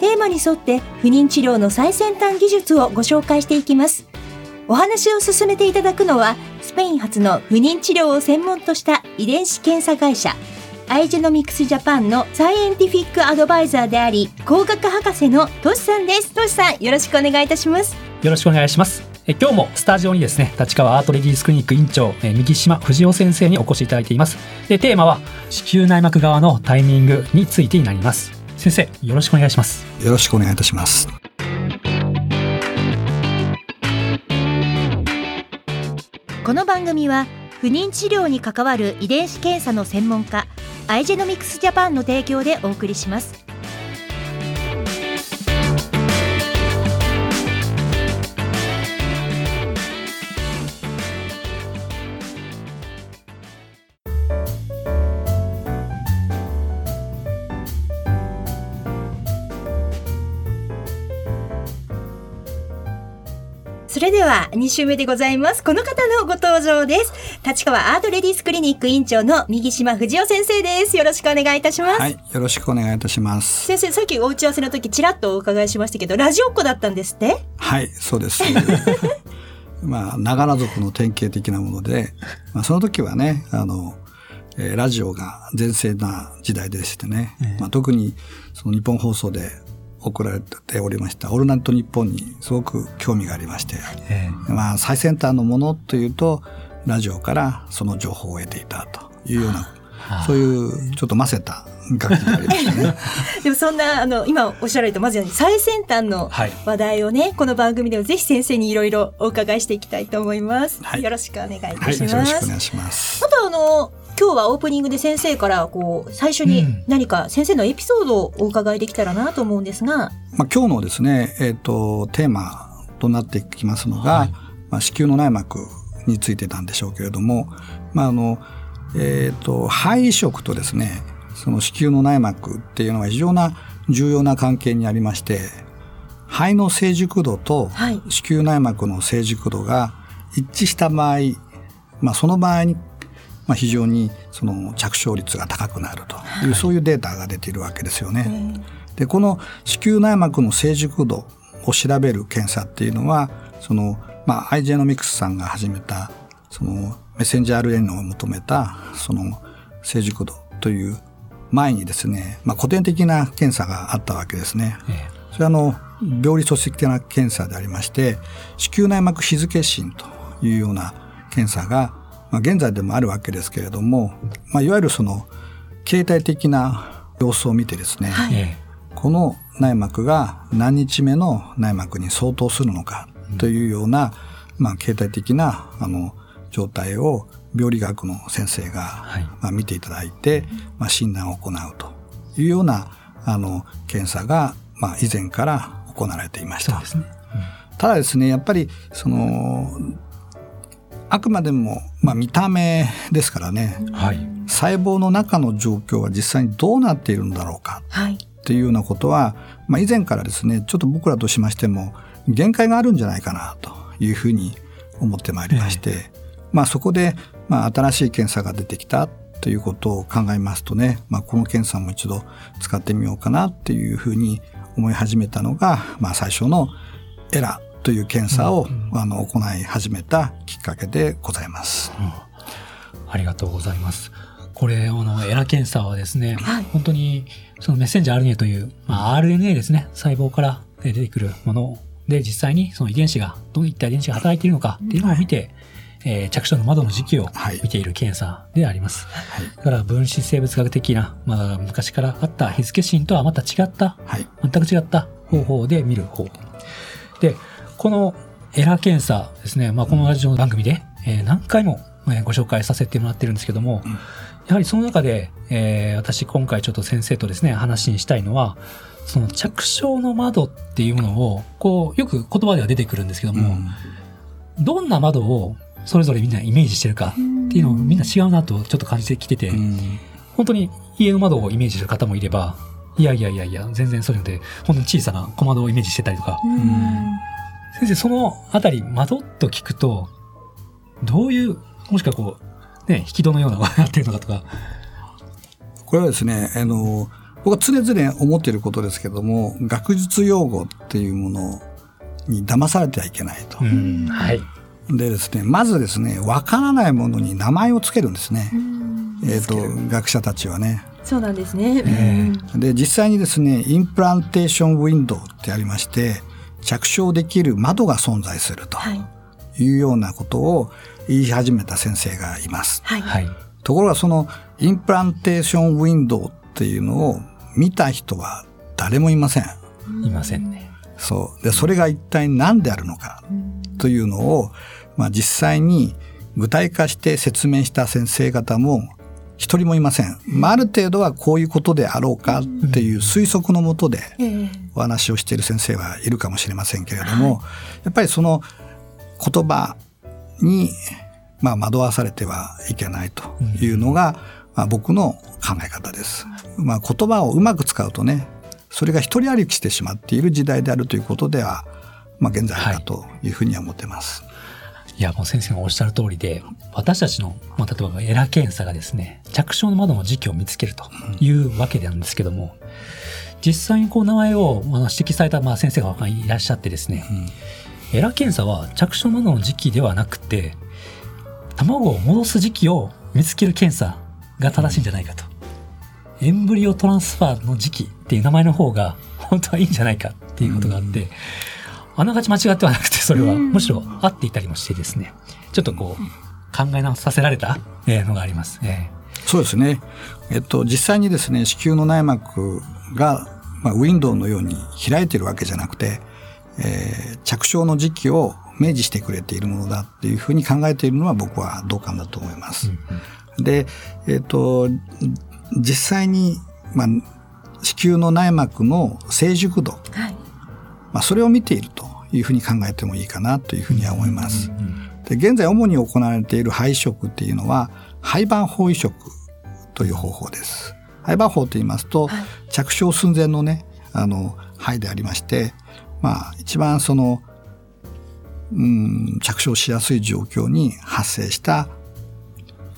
テーマに沿って不妊治療の最先端技術をご紹介していきます。お話を進めていただくのはスペイン発の不妊治療を専門とした遺伝子検査会社アイジェノミクスジャパンのサイエンティフィックアドバイザーであり工学博士のトシさんです。トシさんよろしくお願いいたします。よろしくお願いします。え今日もスタジオにですね立川アートレディースクリニック院長え右島藤夫先生にお越しいただいています。でテーマは子宮内膜側のタイミングについてになります。先生よろしくお願いします。よろしくお願いいたします。この番組は不妊治療に関わる遺伝子検査の専門家アイジェノミクスジャパンの提供でお送りします2週目でございます。この方のご登場です。立川アートレディスクリニック院長の右島藤夫先生です。よろしくお願いいたします。はい、よろしくお願いいたします。先生、さっきお打ち合わせの時ちらっとお伺いしましたけど、ラジオっ子だったんですって？はい、そうです。まあ、長良族の典型的なもので、まあ、その時はね、あの、えーラジオが全盛な時代でしてね、まあ、特にその日本放送で送られておりました、オールナイトニッポンにすごく興味がありまして、えまあ、最先端のものというと、ラジオからその情報を得ていたというような、そういうちょっとませた楽器がありましたね。でもそんな、あの、今おっしゃられた、まず最先端のはい話題をね、この番組ではぜひ先生にいろいろお伺いしていきたいと思います。はいよろしくお願いいたはい、します。よろしくお願いします。あとあの、今日はオープニングで先生から、こう、最初にうん。何か先生のエピソードをお伺いできたらなと思うんですが、まあ、今日のですね、えっ、と、テーマとなってきますのが、はい。まあ、子宮の内膜についてなんでしょうけれども、まあ、あの、えっ、と、肺移植とですね、その子宮の内膜っていうのは非常な重要な関係にありまして、肺の成熟度とはい。子宮内膜の成熟度が一致した場合、まあ、その場合に、まあ、非常にその着床率が高くなるという、そういうデータが出ているわけですよね。でこの子宮内膜の成熟度を調べる検査っていうのはその、まあ、アイジェノミクスさんが始めたそのメッセンジャー RNA を求めたその成熟度という前にですね、まあ、古典的な検査があったわけですね。えそれはあの病理組織的な検査でありまして子宮内膜皮図血診というような検査が、まあ、現在でもあるわけですけれども、まあ、いわゆるその形態的な様子を見てですね、ええ。この内膜が何日目の内膜に相当するのかというような、まあ、形態的なあの状態を病理学の先生が、はい。まあ、見ていただいて、まあ、診断を行うというようなあの検査が、まあ、以前から行われていました。そうですね。ただですねやっぱりそのあくまでも、まあ、見た目ですからね。はい。細胞の中の状況が実際にどうなっているんだろうか。はい。っていうようなことは、まあ、以前からですねちょっと僕らとしましても限界があるんじゃないかなというふうに思ってまいりまして、まあ、そこで、まあ、新しい検査が出てきたということを考えますとね、まあ、この検査も一度使ってみようかなっていうふうに思い始めたのが、まあ、最初のエラという検査を、あの行い始めたきっかけでございます。ありがとうございます。これ、あの、エラ検査はですね、はい本当に、そのメッセンジャー RNA という、まあ、RNA ですね、細胞から出てくるもので、実際にその遺伝子が、どういった遺伝子が働いているのかっていうのを見て、えー着床の窓の時期をはい見ている検査であります。だから分子生物学的な、まあ、昔からあった日付診とはまた違った、はい。全く違った方法で見る方法。で、このエラー検査ですね、まあ、このラジオ番組で、えー何回も、ご紹介させてもらってるんですけども、やはりその中で、えー私今回ちょっと先生とですね、話にしたいのは、その着床の窓っていうものを、こう、よく言葉では出てくるんですけども、どんな窓をそれぞれみんなイメージしてるかっていうのをみんな違うなとちょっと感じてきてて、うん。本当に家の窓をイメージする方もいれば、いやいやいやいや、全然そういうので、本当に小さな小窓をイメージしてたりとか、先生、そのあたり、窓と聞くと、どういう、もしくはこう、ね、引き戸のようなのがなってるのかとか、これはですね、あの、僕は常々思っていることですけども、学術用語っていうものに騙されてはいけないと。うん、はい。でですね、まずですね、わからないものに名前をつけるんですね。えっ、と、学者たちはね。そうなんですね。えで、実際にですね、インプランテーションウィンドウってありまして、着床できる窓が存在するとはい。いうようなことを言い始めた先生がいます。はい。はい。ところがそのインプランテーションウィンドウっていうのを見た人は誰もいません。いませんね。そう。で、それが一体何であるのかというのを、まあ実際に具体化して説明した先生方も一人もいません。まあある程度はこういうことであろうかっていう推測のもとでええお話をしている先生はいるかもしれませんけれども、やっぱりその言葉に、まあ、惑わされてはいけないというのが、まあ、僕の考え方です。まあ、言葉をうまく使うとね、それが一人歩きしてしまっている時代であるということでは、まあ、現在あるかというふうには思ってます。いいや、もう先生がおっしゃる通りで、私たちの、まあ、例えばエラー検査がですね、着床の窓の時期を見つけるというわけなんですけども、実際にこう名前を指摘されたまあ先生がいらっしゃってですね、うんエラ検査は着床窓の時期ではなくて、卵を戻す時期を見つける検査が正しいんじゃないかと。エンブリオトランスファーの時期っていう名前の方が本当はいいんじゃないかっていうことがあって、あながち間違ってはなくて、それはむしろ合っていたりもしてですね、ちょっとこう、考え直させられたえーのがあります。えそうですね。えっと、実際にですね、子宮の内膜が、まあ、ウィンドウのように開いてるわけじゃなくて、えー着床の時期を明示してくれているものだっていうふうに考えているのは僕は同感だと思います。で、えっと、実際に、まあ、子宮の内膜の成熟度、はい。まあ、それを見ているというふうに考えてもいいかなというふうには思います。で現在主に行われている肺移植っていうのは肺盤法移植という方法です。肺盤法と言いますと、はい着床寸前のねあの肺でありましてまあ一番そのうん着床しやすい状況に発生した、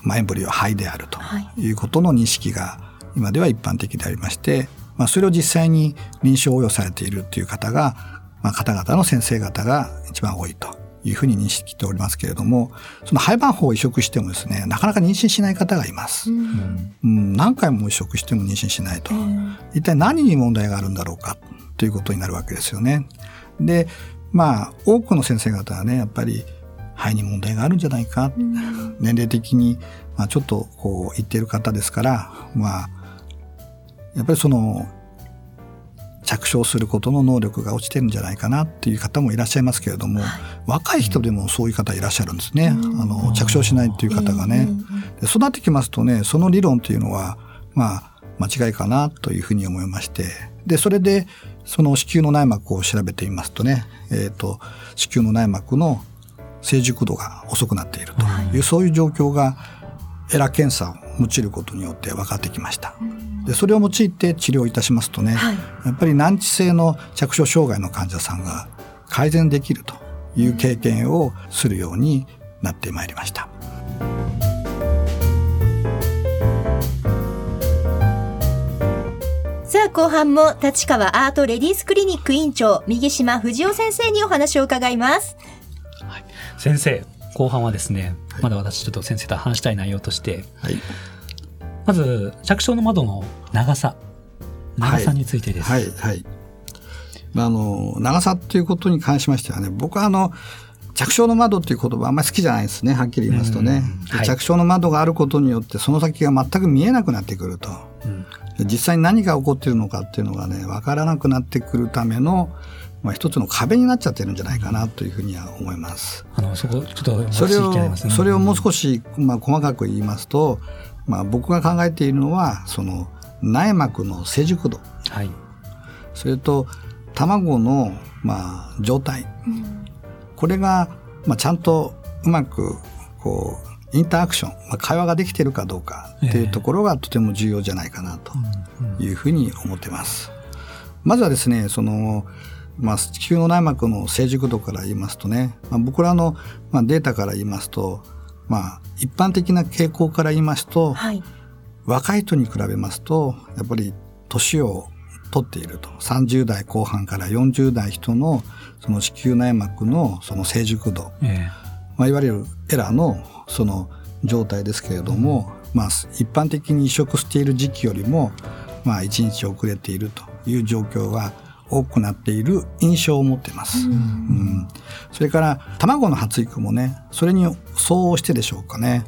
まあ、エンブリオは肺であるとはいいうことの認識が今では一般的でありまして、まあ、それを実際に臨床応用されているという方が、まあ、方々の先生方が一番多いというふうに認識しておりますけれどもその肺盤法を移植してもですねなかなか妊娠しない方がいます。うん、何回も移植しても妊娠しないと、一体何に問題があるんだろうかということになるわけですよね。でまあ多くの先生方はねやっぱり肺に問題があるんじゃないか、年齢的に、まあ、ちょっとこう言っている方ですからまあやっぱりその着床することの能力が落ちてるんじゃないかなっていう方もいらっしゃいますけれども、若い人でもそういう方いらっしゃるんですね。あの着床しないっていう方がね。でそうなってきますとねその理論っていうのはまあ間違いかなというふうに思いましてでそれでその子宮の内膜を調べてみますとね、えー、と子宮の内膜の成熟度が遅くなっているという、そういう状況がエラ検査を用いることによって分かってきました。でそれを用いて治療いたしますとね、はい。やっぱり難治性の着床障害の患者さんが改善できるという経験をするようになってまいりました。さあ後半も立川アートレディースクリニック院長右島藤夫先生にお話を伺います。先生、後半はですね、まだ私ちょっと先生と話したい内容として、はいまず、着床の窓の長さ。長さについてです。はい、はい。まあ、あの、長さっていうことに関しましてはね、僕はあの、着床の窓っていう言葉あんまり好きじゃないですね、はっきり言いますとね。はい着床の窓があることによって、その先が全く見えなくなってくると。うんで実際に何が起こっているのかっていうのがね、わからなくなってくるための、まあ、一つの壁になっちゃってるんじゃないかなというふうには思います。あのそこちょっとそれをそれをもう少し、まあ、細かく言いますと、まあ、僕が考えているのはその内膜の成熟度、はい、それと卵の、まあ、状態、うん、これが、まあ、ちゃんとうまくこうインターアクション、まあ、会話ができているかどうかっていうところがとても重要じゃないかなというふうに思ってます。まずはですねそのまあ、地球の内膜の成熟度から言いますとね、まあ、僕らの、まあ、データから言いますと、まあ、一般的な傾向から言いますと、はい、若い人に比べますとやっぱり年を取っていると30代後半から40代人のその子宮内膜のその成熟度、えー、まあ、いわゆるエラーのその状態ですけれども、うん、まあ、一般的に移植している時期よりも、まあ、1日遅れているという状況は多くなっている印象を持っています。うん、うん、それから卵の発育もねそれに相応してでしょうかね、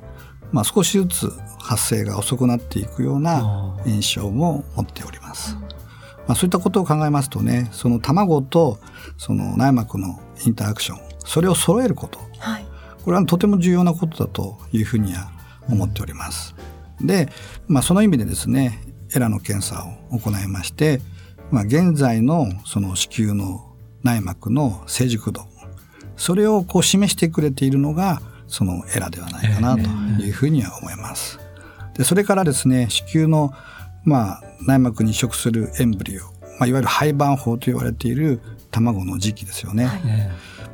まあ、少しずつ発生が遅くなっていくような印象も持っております。まあ、そういったことを考えますとねその卵とその内膜のインタラクションそれを揃えること、はい、これはとても重要なことだというふうには思っております。で、まあ、その意味でですねエラの検査を行いまして、まあ、現在のその子宮の内膜の成熟度それをこう示してくれているのがそのエラではないかなというふうには思います。でそれからですね子宮のまあ内膜に移植するエンブリオ、まあ、いわゆる胚盤法と言われている卵の時期ですよね。はい、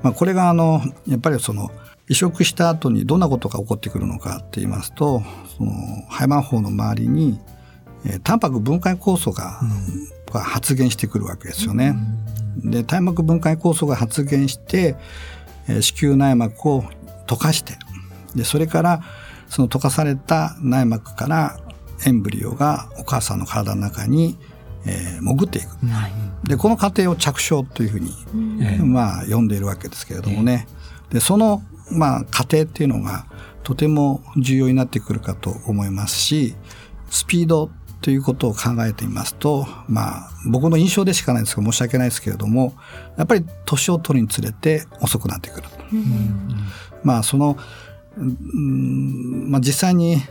まあ、これがあのやっぱりその移植した後にどんなことが起こってくるのかって言いますとその胚盤法の周りに、えー、タンパク分解酵素が、が発現してくるわけですよね。でタンパク分解酵素が発現して、えー、子宮内膜を溶かしてでそれからその溶かされた内膜からエンブリオがお母さんの体の中に、えー、潜っていく、はい、でこの過程を着床というふうに、うん、まあ呼んでいるわけですけれどもね、でその、まあ、過程っていうのがとても重要になってくるかと思いますしスピードということを考えてみますと、まあ、僕の印象でしかないですけど申し訳ないですけれどもやっぱり年を取るにつれて遅くなってくる。うん、まあその、うんまあ、実際に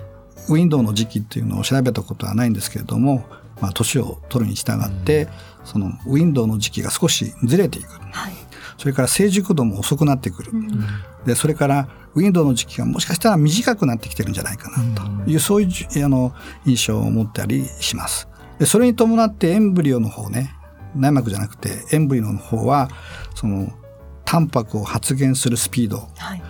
ウィンドウの時期っていうのを調べたことはないんですけれども、まあ、年を取るに従って、そのウィンドウの時期が少しずれていく、はい、それから成熟度も遅くなってくる、うん、でそれからウィンドウの時期がもしかしたら短くなってきてるんじゃないかなという、そういうあの印象を持ったりします。でそれに伴ってエンブリオの方ね内膜じゃなくてエンブリオの方はそのタンパクを発現するスピード、はい。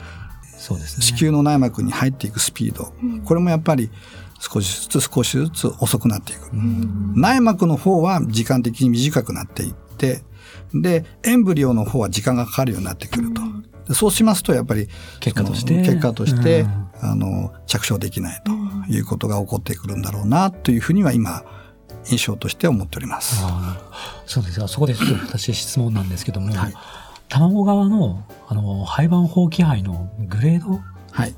そうですね、子宮の内膜に入っていくスピード、うん、これもやっぱり少しずつ少しずつ遅くなっていく、うん、内膜の方は時間的に短くなっていってでエンブリオの方は時間がかかるようになってくると、うん、そうしますとやっぱり結果として。結果として、あの着床できないということが起こってくるんだろうなというふうには今印象として思っております。そうです。そこでちょっと私質問なんですけども、はい。卵側の、あの、廃盤放棄灰のグレード？はい。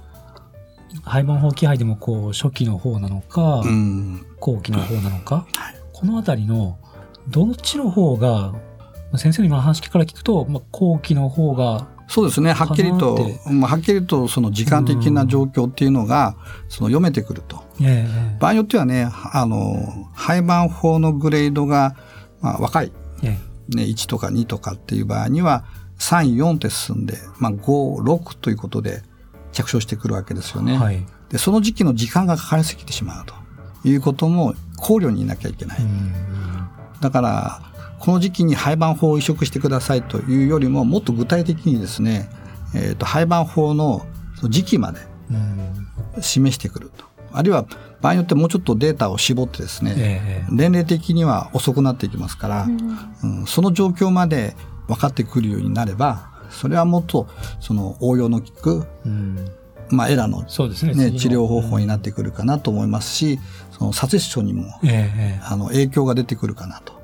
廃盤放棄灰でもこう、初期の方なのか、後期の方なのか、はい、このあたりの、どっちの方が、先生の今話から聞くと、まあ、後期の方がそうですね。はっきりと、まあ、はっきりとその時間的な状況っていうのが、その読めてくると。えー、場合によってはね、あの、廃盤法のグレードが、まあ、若い、えー、ね、1とか2とかっていう場合には、3、4って進んで、まあ、5、6ということで着床してくるわけですよね。はい、でその時期の時間がかかりすぎてしまうということも考慮にいなきゃいけない。だからこの時期に廃盤法を移植してくださいというよりももっと具体的にですね、えーと、廃盤法の時期まで示してくると。あるいは場合によってもうちょっとデータを絞ってですね、えー、年齢的には遅くなっていきますから、うん、その状況まで分かってくるようになればそれはもっとその応用の効く、うん、まあ、エラの、ね、ね、治療方法になってくるかなと思いますしその殺処にも、えー、あの影響が出てくるかなと、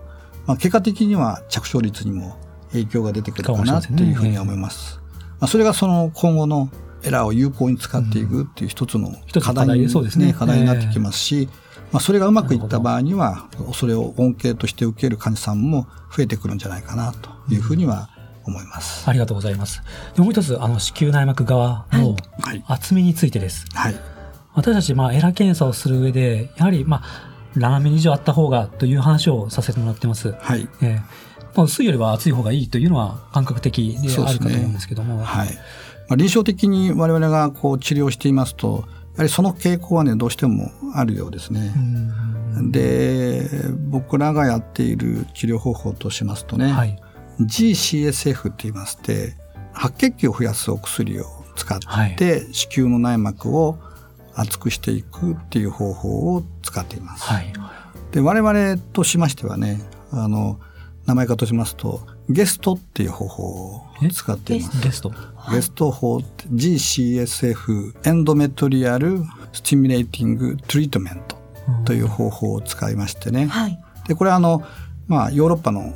まあ、結果的には着床率にも影響が出てくるかなというふうに思います。まあ、それがその今後のエラーを有効に使っていくっていう一つの課題に,、ね課題になってきますし、まあ、それがうまくいった場合にはそれを恩恵として受ける患者さんも増えてくるんじゃないかなというふうには思います。ありがとうございます。でもう一つ、あの、子宮内膜側のはい。厚みについてです。はい。私たち、まあ、エラ検査をする上で、やはり、まあ、7ミリ以上あった方がという話をさせてもらってます。はい。えーまあ薄いよりは厚い方がいいというのは感覚的であるかと思うんですけども。はい。まあ、臨床的に我々がこう治療していますと、やはりその傾向はね、どうしてもあるようですね。うんで、僕らがやっている治療方法としますとね、はい。GCSF って言いまして、白血球を増やすお薬を使っはいて子宮の内膜を厚くしていくっていう方法を使っています。はい。で我々としましてはねあの名前化としますとゲストっていう方法を使っています。ゲスト？ゲスト法って GCSF エンドメトリアルスティミュレーティングトリートメントという方法を使いましてね。はい。でこれはあの、まあ、ヨーロッパの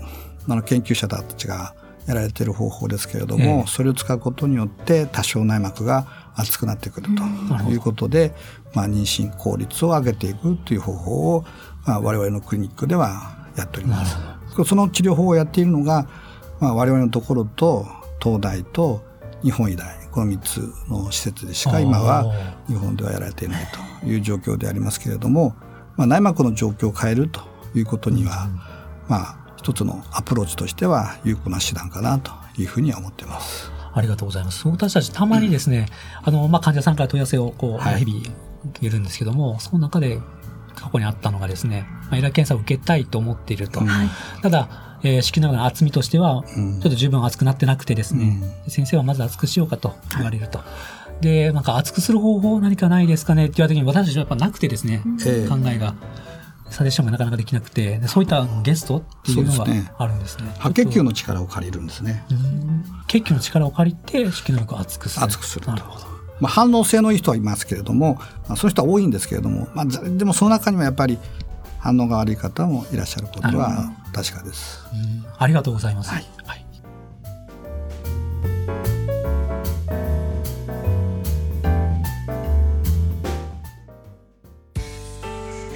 あの研究者たちがやられている方法ですけれども、ええそれを使うことによって多少内膜が厚くなってくるということで、まあ、妊娠効率を上げていくという方法を、まあ、我々のクリニックではやっております。その治療法をやっているのが、まあ、我々のところと東大と日本医大。この3つの施設でしか今は日本ではやられていないという状況でありますけれども、まあ、内膜の状況を変えるということには、まあ一つのアプローチとしては有効な手段かなというふうには思っています。ありがとうございます。私たちたまにですね、あの、まあ、患者さんから問い合わせをこう、はい日々受けるんですけども、その中で過去にあったのがですね、まあ、エラ検査を受けたいと思っていると。はいただ、えー、子宮内膜の厚みとしては、うんちょっと十分厚くなってなくてですね、先生はまず厚くしようかと言われると。で、なんか厚くする方法何かないですかねって言われた時に私たちはやっぱなくてですね、ええ考えが。サジェッションがなかなかできなくて、でそういったゲストっていうのがそうですねあるんですね。白血球の力を借りるんですね。うん血球の力を借りて子宮内膜を厚くする。厚くするとなるほど。まあ、反応性のいい人はいますけれども、まあ、そういう人は多いんですけれども、まあ、ざでもその中にはやっぱり反応が悪い方もいらっしゃることは確かです。うんありがとうございます。はいはい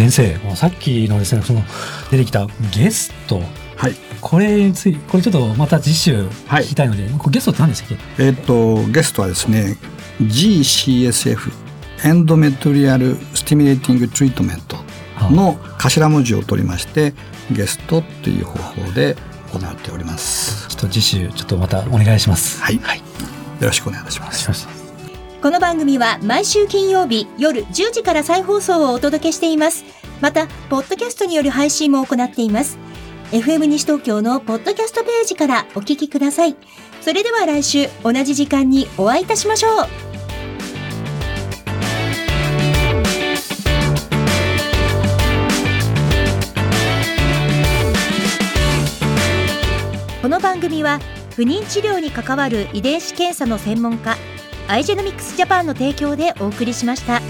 先生、もうさっきのですね、その出てきたゲスト、はい。これについこれちょっとまた次週はい聞きたいので、これゲストって何でしたっけ？えっ、と、ゲストはですね、GCSF エンドメトリアルスティミュレーティングトリートメントの頭文字を取りまして、ゲストっていう方法で行っております。ちょっと次週、ちょっとまたお願いします。はいはい。よろしくお願いいたします。この番組は毎週金曜日夜10時から再放送をお届けしています。また、ポッドキャストによる配信も行っています。FM 西東京のポッドキャストページからお聞きください。それでは来週同じ時間にお会いいたしましょう。この番組は不妊治療に関わる遺伝子検査の専門家アイジェノミクスジャパンの提供でお送りしました。